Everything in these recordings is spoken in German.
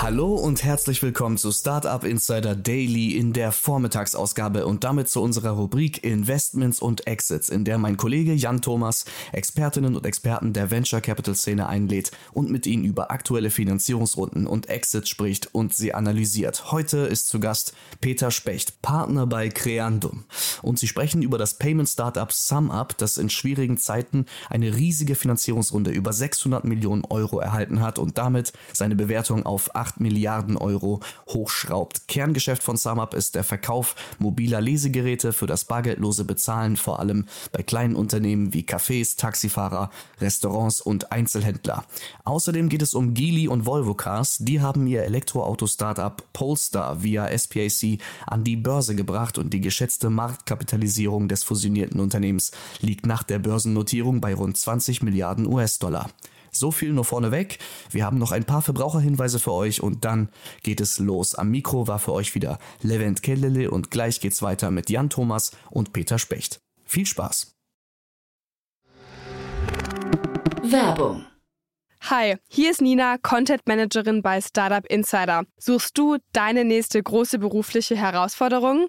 Hallo und herzlich willkommen zu Startup Insider Daily in der Vormittagsausgabe und damit zu unserer Rubrik Investments und Exits, in der mein Kollege Jan Thomas Expertinnen und Experten der Venture Capital Szene einlädt und mit ihnen über aktuelle Finanzierungsrunden und Exits spricht und sie analysiert. Heute ist zu Gast Peter Specht, Partner bei Creandum und sie sprechen über das Payment Startup SumUp, das in schwierigen Zeiten eine riesige Finanzierungsrunde über 600 Millionen Euro erhalten hat und damit seine Bewertung auf 8 8 Milliarden Euro hochschraubt. Kerngeschäft von SumUp ist der Verkauf mobiler Lesegeräte für das bargeldlose Bezahlen, vor allem bei kleinen Unternehmen wie Cafés, Taxifahrer, Restaurants und Einzelhändler. Außerdem geht es um Geely und Volvo Cars. Die haben ihr Elektroauto-Startup Polestar via SPAC an die Börse gebracht und die geschätzte Marktkapitalisierung des fusionierten Unternehmens liegt nach der Börsennotierung bei rund 20 Milliarden US-Dollar. So viel nur vorneweg. Wir haben noch ein paar Verbraucherhinweise für euch und dann geht es los. Am Mikro war für euch wieder Levent Kellele und gleich geht's weiter mit Jan Thomas und Peter Specht. Viel Spaß! Werbung Hi, hier ist Nina, Content Managerin bei Startup Insider. Suchst du deine nächste große berufliche Herausforderung?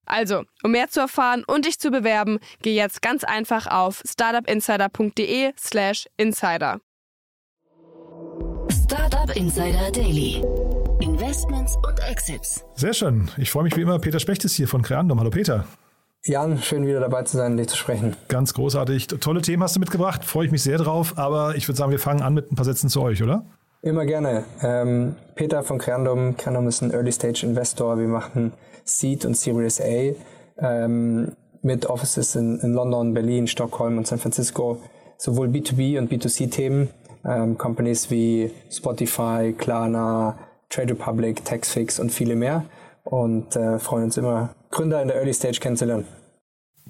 Also, um mehr zu erfahren und dich zu bewerben, geh jetzt ganz einfach auf startupinsider.de/slash insider. Startup Insider Daily. Investments und Exits. Sehr schön. Ich freue mich wie immer. Peter Specht ist hier von Creandum. Hallo Peter. Jan, schön wieder dabei zu sein, dich zu sprechen. Ganz großartig. Tolle Themen hast du mitgebracht. Freue ich mich sehr drauf. Aber ich würde sagen, wir fangen an mit ein paar Sätzen zu euch, oder? Immer gerne. Ähm, Peter von Creandum. Creandum ist ein Early-Stage-Investor. Wir machen Seed und Series A ähm, mit Offices in, in, London, Berlin, Stockholm und San Francisco. Sowohl B2B und B2C-Themen. Ähm, Companies wie Spotify, Klarna, Trade Republic, Taxfix und viele mehr. Und äh, freuen uns immer, Gründer in der Early Stage kennenzulernen.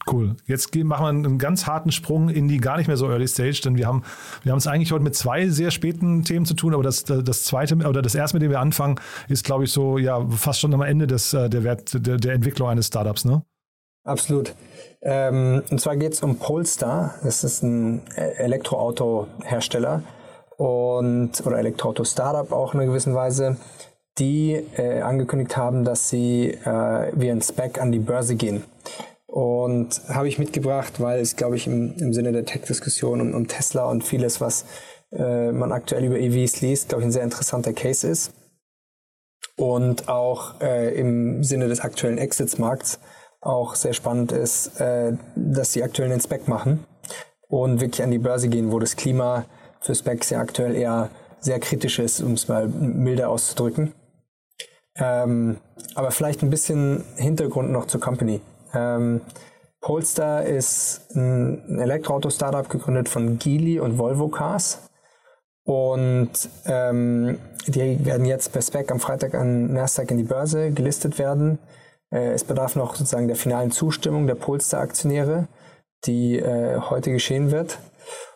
Cool. Jetzt machen wir einen ganz harten Sprung in die gar nicht mehr so Early Stage, denn wir haben, wir haben es eigentlich heute mit zwei sehr späten Themen zu tun, aber das, das zweite oder das erste, mit dem wir anfangen, ist, glaube ich, so ja fast schon am Ende des, äh, der, Wert, der, der Entwicklung eines Startups, ne? Absolut. Ähm, und zwar geht es um Polestar. Das ist ein e-, Elektroauto-Hersteller und oder Elektroauto-Startup auch in einer gewissen Weise, die äh, angekündigt haben, dass sie äh, wie ein Spec an die Börse gehen. Und habe ich mitgebracht, weil es, glaube ich, im, im Sinne der Tech-Diskussion um, um, Tesla und vieles, was äh, man aktuell über EVs liest, glaube ich, ein sehr interessanter Case ist. Und auch äh, im Sinne des aktuellen Exits-Markts auch sehr spannend ist, äh, dass sie aktuell einen Spec machen und wirklich an die Börse gehen, wo das Klima für Specs ja aktuell eher sehr kritisch ist, um es mal milder auszudrücken. Ähm, aber vielleicht ein bisschen Hintergrund noch zur Company. Ähm, Polestar ist ein Elektroauto-Startup gegründet von Geely und Volvo Cars. Und ähm, die werden jetzt per Spec am Freitag an Nasdaq in die Börse gelistet werden. Äh, es bedarf noch sozusagen der finalen Zustimmung der Polestar-Aktionäre, die äh, heute geschehen wird.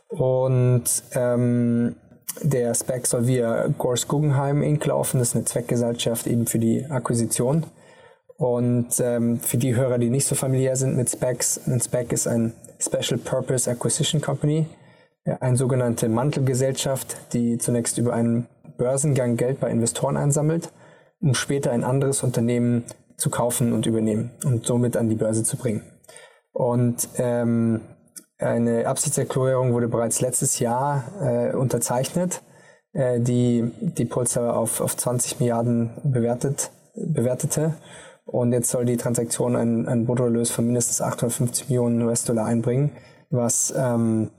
Und ähm, der Spec soll via Gors Guggenheim Inc. laufen. Das ist eine Zweckgesellschaft eben für die Akquisition. Und ähm, für die Hörer, die nicht so familiär sind mit Specs, ein Spec ist ein Special Purpose Acquisition Company, eine sogenannte Mantelgesellschaft, die zunächst über einen Börsengang Geld bei Investoren einsammelt, um später ein anderes Unternehmen zu kaufen und übernehmen und somit an die Börse zu bringen. Und ähm, eine Absichtserklärung wurde bereits letztes Jahr äh, unterzeichnet, äh, die die Pulsar auf, auf 20 Milliarden bewertet, bewertete Und jetzt soll die Transaktion einen, einen Bruttoerlös von mindestens 850 Millionen US-Dollar einbringen, was ähm,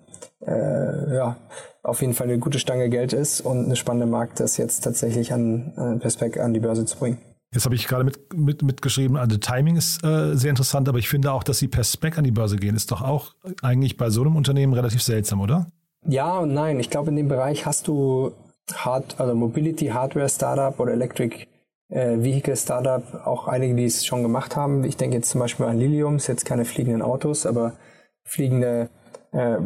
äh, ja, auf jeden Fall eine gute Stange Geld ist und eine spannende Markt, das jetzt tatsächlich an, an Perspec an die Börse zu bringen. Jetzt habe ich gerade mit, mit, mitgeschrieben, also Timing ist äh, sehr interessant, aber ich finde auch, dass sie per Spec an die Börse gehen, ist doch auch eigentlich bei so einem Unternehmen relativ seltsam, oder? Ja und nein. Ich glaube, in dem Bereich hast du Hard, also Mobility Hardware Startup oder Electric äh, Vehicle Startup, auch einige, die es schon gemacht haben. Ich denke jetzt zum Beispiel an Lilium, ist jetzt keine fliegenden Autos, aber fliegende äh,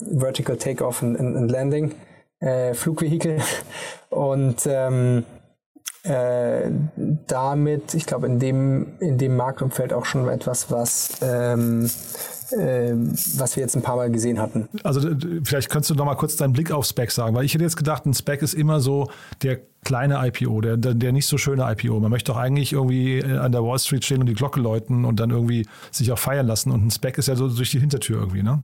Vertical Takeoff and, and Landing äh, Flugvehikel. Und ähm, äh, damit, ich glaube, in dem, in dem Marktumfeld auch schon etwas, was ähm, äh, was wir jetzt ein paar Mal gesehen hatten. Also vielleicht könntest du noch mal kurz deinen Blick auf Spec sagen, weil ich hätte jetzt gedacht, ein Spec ist immer so der kleine IPO, der, der nicht so schöne IPO. Man möchte doch eigentlich irgendwie äh, an der Wall Street stehen und die Glocke läuten und dann irgendwie sich auch feiern lassen. Und ein Spec ist ja so durch die Hintertür irgendwie, ne?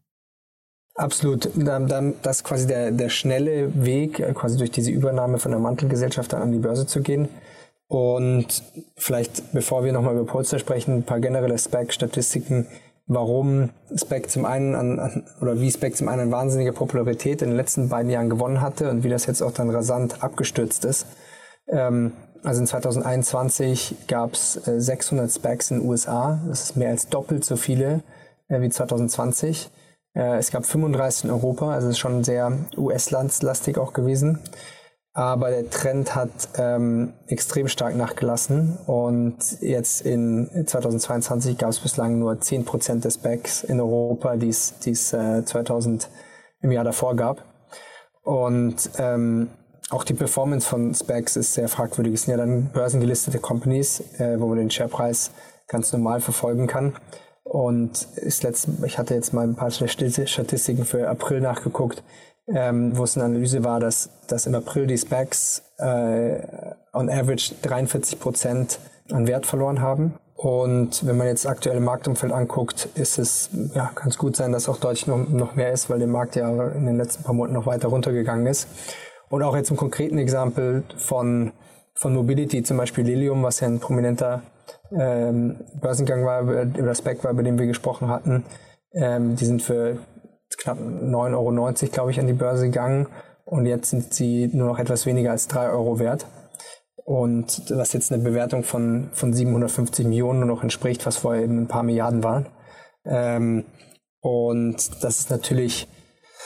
Absolut. Dann, dann das ist quasi der, der schnelle Weg, äh, quasi durch diese Übernahme von der Mantelgesellschaft dann an die Börse zu gehen. Und vielleicht, bevor wir nochmal über Polster sprechen, ein paar generelle Spec-Statistiken, warum Spec zum einen an, oder wie Spec zum einen eine wahnsinnige Popularität in den letzten beiden Jahren gewonnen hatte und wie das jetzt auch dann rasant abgestürzt ist. Ähm, also in 2021 gab es äh, 600 Specs in den USA. Das ist mehr als doppelt so viele äh, wie 2020. Äh, es gab 35 in Europa, also ist schon sehr US-landslastig auch gewesen. Aber der Trend hat ähm, extrem stark nachgelassen und jetzt in 2022 gab es bislang nur 10% des Backs in Europa, die es äh, 2000 im Jahr davor gab. Und ähm, auch die Performance von Specs ist sehr fragwürdig. Es sind ja dann börsengelistete Companies, äh, wo man den Sharepreis ganz normal verfolgen kann. Und ist letzt, ich hatte jetzt mal ein paar Statistiken für April nachgeguckt, ähm, wo es eine Analyse war, dass, dass im April die Specs äh, on average 43 Prozent an Wert verloren haben. Und wenn man jetzt aktuelle Marktumfeld anguckt, ist es, ja, kann gut sein, dass auch deutlich noch, noch mehr ist, weil der Markt ja in den letzten paar Monaten noch weiter runtergegangen ist. Und auch jetzt im konkreten Exempel von, von Mobility, zum Beispiel Lilium, was ja ein prominenter ähm, Börsengang war, über Spec war, über den wir gesprochen hatten. Ähm, die sind für knapp 9,90 Euro, glaube ich, an die Börse gegangen und jetzt sind sie nur noch etwas weniger als 3 Euro wert. Und was jetzt eine Bewertung von, von 750 Millionen nur noch entspricht, was vorher eben ein paar Milliarden waren. Ähm, und das ist natürlich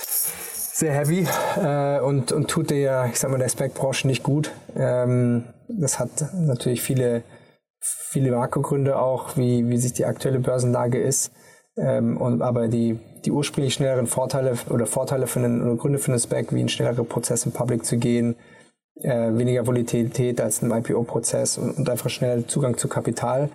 sehr heavy äh, und, und tut der, ich sag mal, der Spec-Branche nicht gut. Ähm, das hat natürlich viele viele Makrogründe auch, wie, wie sich die aktuelle Börsenlage ist. Ähm, und, aber die, die ursprünglich schnelleren Vorteile oder Vorteile für einen, oder Gründe für einen Spec, wie ein schnellerer Prozess im Public zu gehen, äh, weniger Volatilität als ein IPO-Prozess und, und, einfach schnell Zugang zu Kapital,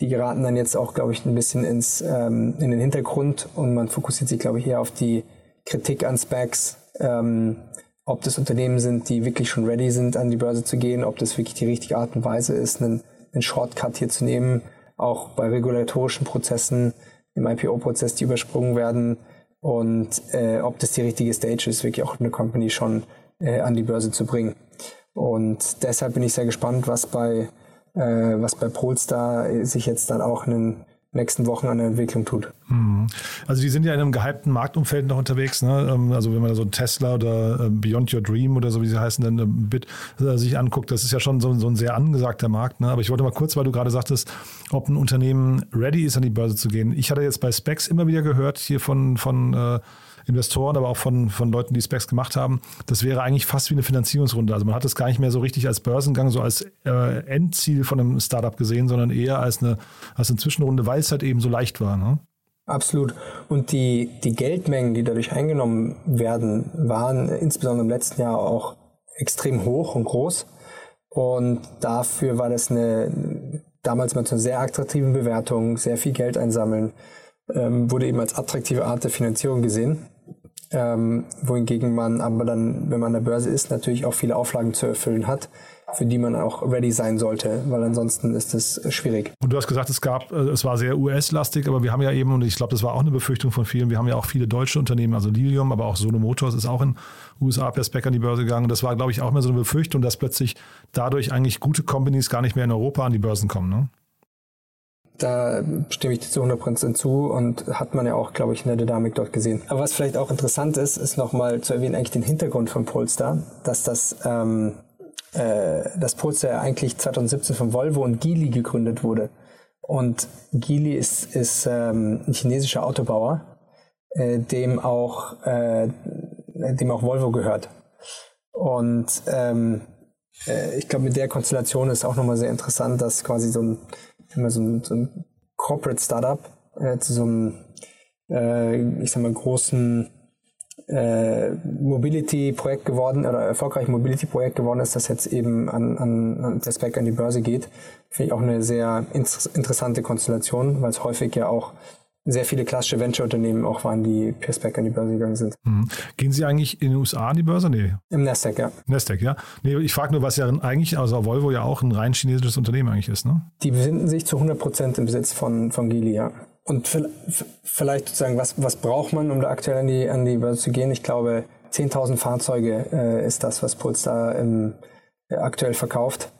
die geraten dann jetzt auch, glaube ich, ein bisschen ins, ähm, in den Hintergrund und man fokussiert sich, glaube ich, eher auf die Kritik an Specs, ähm, ob das Unternehmen sind, die wirklich schon ready sind, an die Börse zu gehen, ob das wirklich die richtige Art und Weise ist, einen einen Shortcut hier zu nehmen, auch bei regulatorischen Prozessen im IPO-Prozess, die übersprungen werden und äh, ob das die richtige Stage ist, wirklich auch eine Company schon äh, an die Börse zu bringen. Und deshalb bin ich sehr gespannt, was bei, äh, was bei Polestar sich jetzt dann auch in den nächsten Wochen an der Entwicklung tut. Mhm. Also die sind ja in einem gehypten Marktumfeld noch unterwegs. Ne? Ähm, also wenn man so Tesla oder ähm, Beyond Your Dream oder so wie sie heißen, dann ähm, Bit äh, sich anguckt, das ist ja schon so, so ein sehr angesagter Markt. Ne? Aber ich wollte mal kurz, weil du gerade sagtest, ob ein Unternehmen ready ist, an die Börse zu gehen. Ich hatte jetzt bei Specs immer wieder gehört, hier von, von äh, Investoren, aber auch von, von Leuten, die Specs gemacht haben, das wäre eigentlich fast wie eine Finanzierungsrunde. Also man hat es gar nicht mehr so richtig als Börsengang, so als äh, Endziel von einem Startup gesehen, sondern eher als eine, als eine Zwischenrunde, weil es halt eben so leicht war. Ne? Absolut. Und die, die Geldmengen, die dadurch eingenommen werden, waren insbesondere im letzten Jahr auch extrem hoch und groß. Und dafür war das eine damals mal zu einer sehr attraktiven Bewertung, sehr viel Geld einsammeln, ähm, wurde eben als attraktive Art der Finanzierung gesehen. Ähm, wohingegen man aber dann, wenn man an der Börse ist, natürlich auch viele Auflagen zu erfüllen hat, für die man auch ready sein sollte, weil ansonsten ist es schwierig. Und du hast gesagt, es gab, äh, es war sehr US-lastig, aber wir haben ja eben, und ich glaube, das war auch eine Befürchtung von vielen, wir haben ja auch viele deutsche Unternehmen, also Lilium, aber auch Sono Motors ist auch in USA per Spec an die Börse gegangen. Das war, glaube ich, auch mehr so eine Befürchtung, dass plötzlich dadurch eigentlich gute Companies gar nicht mehr in Europa an die Börsen kommen. Ne? Da stimme ich zu 100% zu und hat man ja auch, glaube ich, in der Dynamik dort gesehen. Aber was vielleicht auch interessant ist, ist nochmal zu erwähnen, eigentlich den Hintergrund von Polestar, dass das, ähm, äh, das Polestar eigentlich 2017 von Volvo und Geely gegründet wurde. Und Geely ist, ist ähm, ein chinesischer Autobauer, äh, dem auch, äh, dem auch Volvo gehört. Und ähm, äh, ich glaube, mit der Konstellation ist auch nochmal sehr interessant, dass quasi so ein, so ein, so ein Corporate Startup äh, zu so einem, äh, ich sag mal, großen äh, Mobility-Projekt geworden oder erfolgreichen Mobility-Projekt geworden ist, das jetzt eben an, an, an das Back an die Börse geht. Finde ich auch eine sehr interessante Konstellation, weil es häufig ja auch sehr viele klassische Venture-Unternehmen auch waren, die per Spec an die Börse gegangen sind. Mhm. Gehen Sie eigentlich in den USA an die Börse? Nee. Im Nasdaq, ja. Nasdaq, ja. Nee, ich frage nur, was ja eigentlich, also Volvo ja auch ein rein chinesisches Unternehmen eigentlich ist, ne? Die befinden sich zu 100 Prozent im Besitz von, von Geely, ja. Und vielleicht sozusagen, was, was braucht man, um da aktuell an die, an die Börse zu gehen? Ich glaube, 10.000 Fahrzeuge äh, ist das, was Polestar im, äh, aktuell verkauft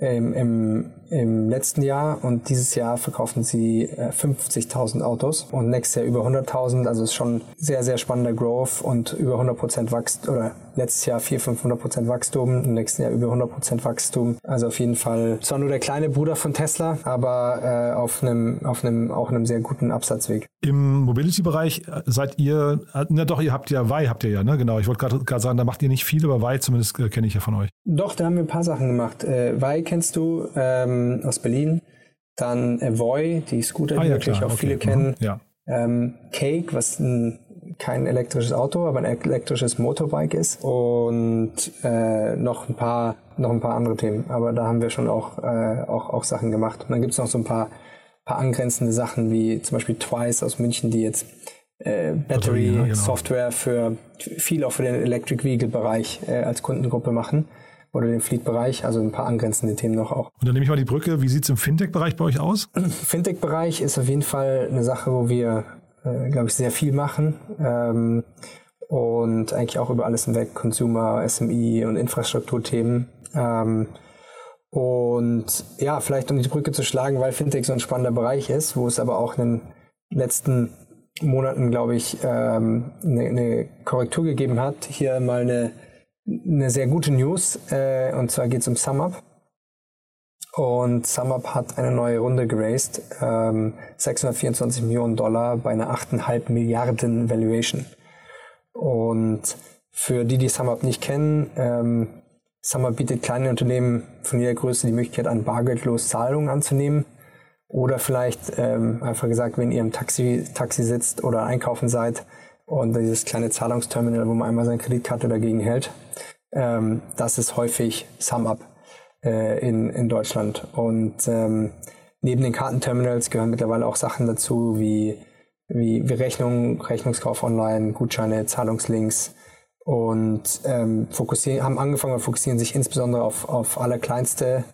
im, im, im letzten Jahr und dieses Jahr verkaufen sie äh, 50.000 Autos und nächstes Jahr über 100.000. Also ist schon sehr, sehr spannender Growth und über 100% Wachstum oder letztes Jahr 400, 500% Wachstum, im nächsten Jahr über 100% Wachstum. Also auf jeden Fall zwar nur der kleine Bruder von Tesla, aber äh, auf einem, auf einem, auch einem sehr guten Absatzweg. Im Mobility-Bereich äh, seid ihr, äh, na doch, ihr habt ja, Wei habt ihr ja, ne? Genau. Ich wollte gerade sagen, da macht ihr nicht viel, aber Wei zumindest äh, kenne ich ja von euch. Doch, da haben wir ein paar Sachen gemacht. Äh, Wei kennst du ähm, aus Berlin. Dann Voy, die Scooter, ah, die ja, wirklich klar. auch okay. viele kennen. Mhm. Ja. Ähm, Cake, was ein, kein elektrisches Auto, aber ein elektrisches Motorbike ist. Und äh, noch ein paar noch ein paar andere Themen. Aber da haben wir schon auch, äh, auch, auch Sachen gemacht. Und dann gibt es noch so ein paar, paar angrenzende Sachen, wie zum Beispiel Twice aus München, die jetzt äh, Battery ja, genau. Software für viel auch für den Electric Vehicle Bereich äh, als Kundengruppe machen oder den Fleet-Bereich, also ein paar angrenzende Themen noch auch. Und dann nehme ich mal die Brücke. Wie sieht es im Fintech-Bereich bei euch aus? Fintech-Bereich ist auf jeden Fall eine Sache, wo wir, äh, glaube ich, sehr viel machen. Ähm, und eigentlich auch über alles hinweg, Consumer, SMI und Infrastrukturthemen. Ähm, und ja, vielleicht um die Brücke zu schlagen, weil Fintech so ein spannender Bereich ist, wo es aber auch in den letzten Monaten, glaube ich, ähm, eine, eine Korrektur gegeben hat. Hier mal eine, eine sehr gute News, äh, und zwar geht es um SumUp. Und SumUp hat eine neue Runde geraced, ähm, 624 Millionen Dollar bei einer 8,5 Milliarden Valuation. Und für die, die SumUp nicht kennen, ähm, SumUp bietet kleinen Unternehmen von jeder Größe die Möglichkeit an, bargeldlos Zahlungen anzunehmen. Oder vielleicht ähm, einfach gesagt, wenn ihr im Taxi, Taxi sitzt oder einkaufen seid und dieses kleine Zahlungsterminal, wo man einmal seine Kreditkarte dagegen hält, ähm, das ist häufig SumUp äh, in, in Deutschland. Und ähm, neben den Kartenterminals gehören mittlerweile auch Sachen dazu wie, wie, wie Rechnungen, Rechnungskauf online, Gutscheine, Zahlungslinks und ähm, fokussieren, haben angefangen und fokussieren sich insbesondere auf, auf allerkleinste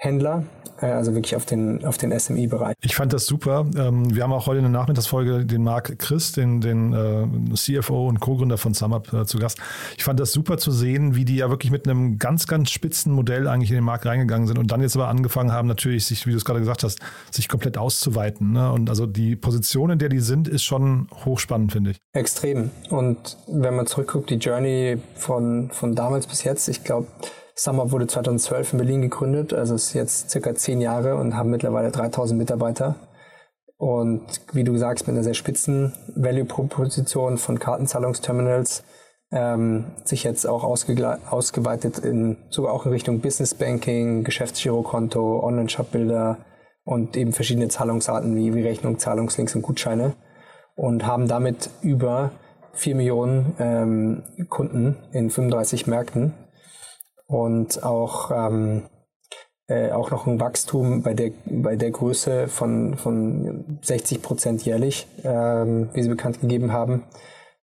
Händler, äh, also wirklich auf den, auf den SMI-Bereich. Ich fand das super. Ähm, wir haben auch heute in der Nachmittagsfolge den Marc Christ, den, den äh, CFO und Co-Gründer von SumUp äh, zu Gast. Ich fand das super zu sehen, wie die ja wirklich mit einem ganz, ganz spitzen Modell eigentlich in den Markt reingegangen sind und dann jetzt aber angefangen haben, natürlich sich, wie du es gerade gesagt hast, sich komplett auszuweiten. Ne? Und also die Position, in der die sind, ist schon hochspannend, finde ich. Extrem. Und wenn man zurückguckt, die Journey von, von damals bis jetzt, ich glaube, SumUp wurde 2012 in Berlin gegründet, also ist jetzt circa zehn Jahre und haben mittlerweile 3000 Mitarbeiter. Und wie du sagst, mit einer sehr spitzen Value-Proposition von Kartenzahlungsterminals ähm, sich jetzt auch ausgeweitet in sogar auch in Richtung Business Banking, Geschäftsgirokonto, Online-Shop-Bilder und eben verschiedene Zahlungsarten wie, wie Rechnung, Zahlungslinks und Gutscheine und haben damit über 4 Millionen ähm, Kunden in 35 Märkten und auch, ähm, äh, auch noch ein Wachstum bei der, bei der Größe von, von 60 Prozent jährlich, ähm, wie sie bekannt gegeben haben.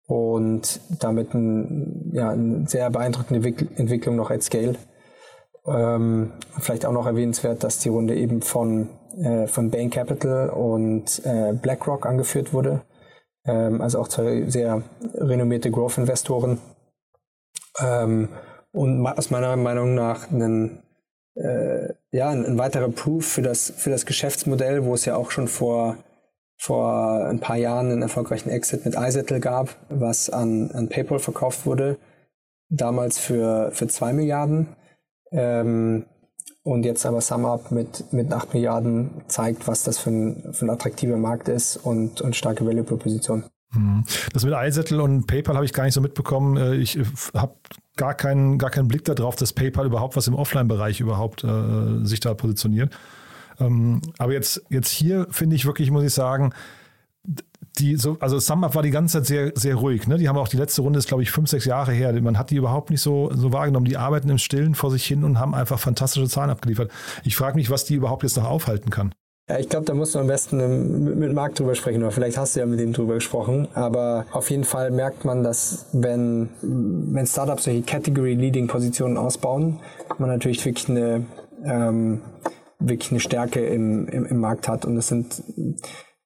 Und damit ein, ja, eine sehr beeindruckende Entwicklung noch at Scale. Ähm, vielleicht auch noch erwähnenswert, dass die Runde eben von, äh, von Bain Capital und äh, BlackRock angeführt wurde. Ähm, also auch zwei sehr renommierte Growth-Investoren. Ähm, und aus meiner Meinung nach einen äh, ja, ein, weiterer Proof für das, für das Geschäftsmodell, wo es ja auch schon vor, vor ein paar Jahren einen erfolgreichen Exit mit iSettle gab, was an, an PayPal verkauft wurde, damals für, für 2 Milliarden. Ähm, und jetzt aber SumUp mit, mit 8 Milliarden zeigt, was das für ein, für ein attraktiver Markt ist und, und starke Value-Proposition. Mhm. Das mit iSettle und PayPal habe ich gar nicht so mitbekommen. Äh, ich äh, habe gar keinen, gar keinen Blick darauf, dass PayPal überhaupt was im Offline-Bereich überhaupt äh, sich da positioniert. Ähm, aber jetzt, jetzt hier finde ich wirklich, muss ich sagen, die so, also SumUp war die ganze Zeit sehr, sehr ruhig. Ne? Die haben auch die letzte Runde ist, glaube ich, fünf, sechs Jahre her. Man hat die überhaupt nicht so, so wahrgenommen. Die arbeiten im Stillen vor sich hin und haben einfach fantastische Zahlen abgeliefert. Ich frage mich, was die überhaupt jetzt noch aufhalten kann. Ja, ich glaube, da musst du am besten mit, mit Marc drüber sprechen, oder vielleicht hast du ja mit ihm drüber gesprochen. Aber auf jeden Fall merkt man, dass wenn, wenn Startups solche Category-Leading-Positionen ausbauen, man natürlich wirklich eine, ähm, wirklich eine Stärke im, im, im Markt hat. Und das sind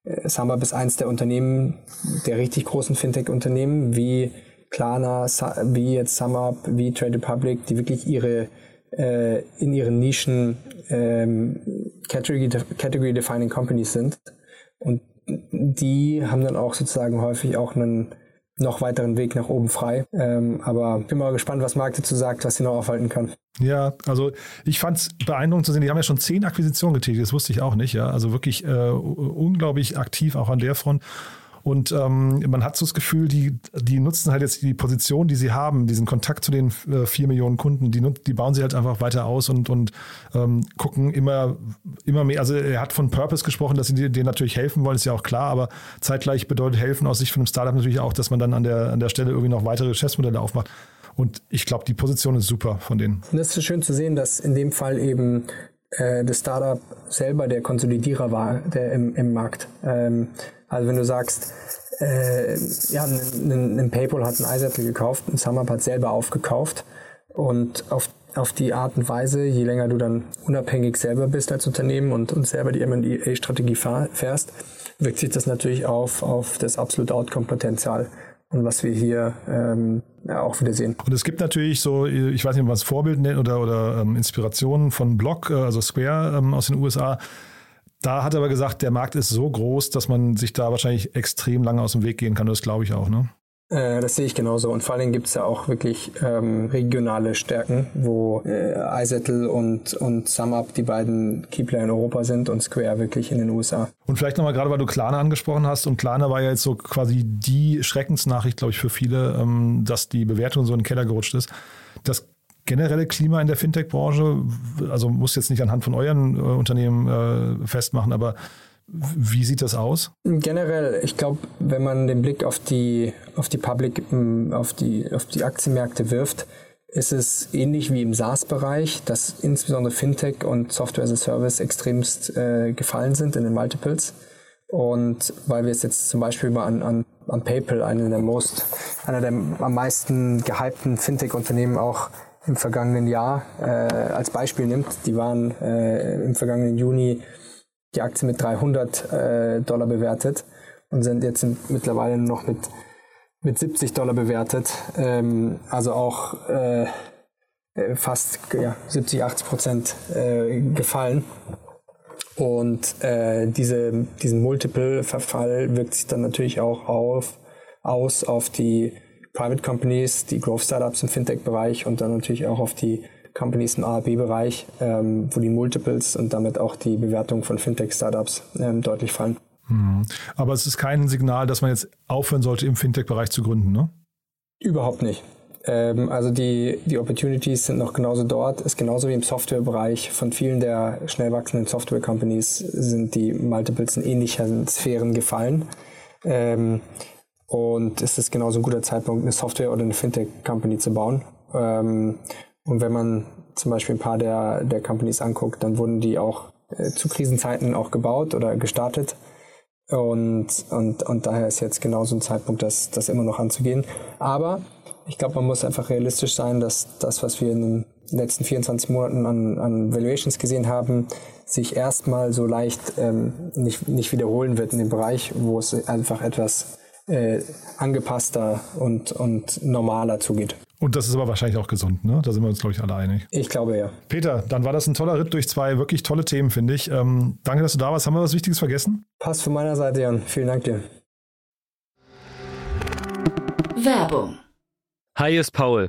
äh, Samba bis eins der Unternehmen, der richtig großen Fintech-Unternehmen, wie Klarna, wie jetzt SumUp, wie Trade Republic, die wirklich ihre äh, in ihren Nischen ähm, Category, Category Defining Companies sind. Und die haben dann auch sozusagen häufig auch einen noch weiteren Weg nach oben frei. Ähm, aber bin mal gespannt, was Marc dazu sagt, was sie noch aufhalten kann. Ja, also ich fand es beeindruckend zu sehen, die haben ja schon zehn Akquisitionen getätigt, das wusste ich auch nicht, ja. Also wirklich äh, unglaublich aktiv auch an der Front. Und ähm, man hat so das Gefühl, die, die nutzen halt jetzt die Position, die sie haben, diesen Kontakt zu den äh, vier Millionen Kunden, die, die bauen sie halt einfach weiter aus und, und ähm, gucken immer, immer mehr. Also er hat von Purpose gesprochen, dass sie denen natürlich helfen wollen, ist ja auch klar, aber zeitgleich bedeutet helfen aus Sicht von einem Startup natürlich auch, dass man dann an der, an der Stelle irgendwie noch weitere Geschäftsmodelle aufmacht. Und ich glaube, die Position ist super von denen. Und es ist schön zu sehen, dass in dem Fall eben äh, das Startup selber der Konsolidierer war der im, im Markt. Ähm, also wenn du sagst, äh, ja, ein, ein PayPal hat ein iSettle gekauft, ein SumUp hat selber aufgekauft und auf, auf die Art und Weise, je länger du dann unabhängig selber bist als Unternehmen und, und selber die M&A-Strategie fährst, wirkt sich das natürlich auf, auf das absolute Outcome-Potenzial und was wir hier ähm, auch wieder sehen. Und es gibt natürlich so, ich weiß nicht, ob man es Vorbild nennt oder, oder ähm, Inspirationen von Block, äh, also Square ähm, aus den USA, da hat er aber gesagt, der Markt ist so groß, dass man sich da wahrscheinlich extrem lange aus dem Weg gehen kann. Das glaube ich auch, ne? Äh, das sehe ich genauso. Und vor allen Dingen gibt es ja auch wirklich ähm, regionale Stärken, wo äh, iSettle und, und SumUp die beiden Keyplayer in Europa sind und Square wirklich in den USA. Und vielleicht nochmal gerade, weil du Klarna angesprochen hast. Und Klarna war ja jetzt so quasi die Schreckensnachricht, glaube ich, für viele, ähm, dass die Bewertung so in den Keller gerutscht ist. Das generelle Klima in der Fintech-Branche? Also muss jetzt nicht anhand von euren äh, Unternehmen äh, festmachen, aber wie sieht das aus? Generell, ich glaube, wenn man den Blick auf die, auf die Public, ähm, auf die, auf die Aktienmärkte wirft, ist es ähnlich wie im SaaS-Bereich, dass insbesondere Fintech und Software as a Service extremst äh, gefallen sind in den Multiples. Und weil wir es jetzt zum Beispiel mal an, an, an PayPal, einer der most, einer der am meisten gehypten Fintech-Unternehmen auch im vergangenen Jahr äh, als Beispiel nimmt, die waren äh, im vergangenen Juni die Aktie mit 300 äh, Dollar bewertet und sind jetzt mittlerweile noch mit, mit 70 Dollar bewertet. Ähm, also auch äh, äh fast ja, 70, 80 Prozent äh, gefallen. Und äh, diese, diesen Multiple-Verfall wirkt sich dann natürlich auch auf, aus auf die Private Companies, die Growth Startups im Fintech-Bereich und dann natürlich auch auf die Companies im ARB-Bereich, ähm, wo die Multiples und damit auch die Bewertung von Fintech-Startups ähm, deutlich fallen. Mhm. Aber es ist kein Signal, dass man jetzt aufhören sollte, im Fintech-Bereich zu gründen, ne? Überhaupt nicht. Ähm, also die, die Opportunities sind noch genauso dort, ist genauso wie im Softwarebereich. Von vielen der schnell wachsenden Software-Companies sind die Multiples in ähnlichen Sphären gefallen. Ähm, und es ist genauso ein guter Zeitpunkt, eine Software- oder eine Fintech-Company zu bauen. Ähm, und wenn man zum Beispiel ein paar der, der Companies anguckt, dann wurden die auch äh, zu Krisenzeiten auch gebaut oder gestartet. Und, und, und daher ist jetzt genauso ein Zeitpunkt, das, das immer noch anzugehen. Aber ich glaube, man muss einfach realistisch sein, dass das, was wir in den letzten 24 Monaten an, an Valuations gesehen haben, sich erstmal so leicht ähm, nicht, nicht wiederholen wird in dem Bereich, wo es einfach etwas äh, angepasster und, und normaler zugeht. Und das ist aber wahrscheinlich auch gesund, ne? Da sind wir uns, glaube ich, alle einig. Ich glaube ja. Peter, dann war das ein toller Ritt durch zwei wirklich tolle Themen, finde ich. Ähm, danke, dass du da warst. Haben wir was Wichtiges vergessen? Passt von meiner Seite, Jan. Vielen Dank dir. Werbung. Hi, ist Paul,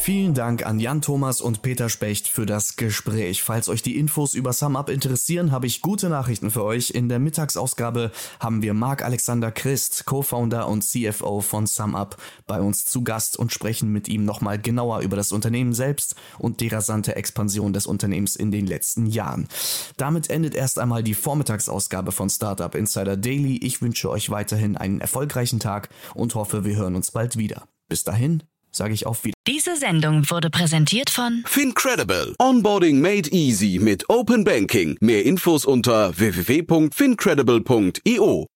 Vielen Dank an Jan Thomas und Peter Specht für das Gespräch. Falls euch die Infos über SumUp interessieren, habe ich gute Nachrichten für euch. In der Mittagsausgabe haben wir Marc Alexander Christ, Co-Founder und CFO von SumUp, bei uns zu Gast und sprechen mit ihm nochmal genauer über das Unternehmen selbst und die rasante Expansion des Unternehmens in den letzten Jahren. Damit endet erst einmal die Vormittagsausgabe von Startup Insider Daily. Ich wünsche euch weiterhin einen erfolgreichen Tag und hoffe, wir hören uns bald wieder. Bis dahin sage ich auf Wiedersehen. Diese Sendung wurde präsentiert von FinCredible. Onboarding made easy mit Open Banking. Mehr Infos unter www.fincredible.io.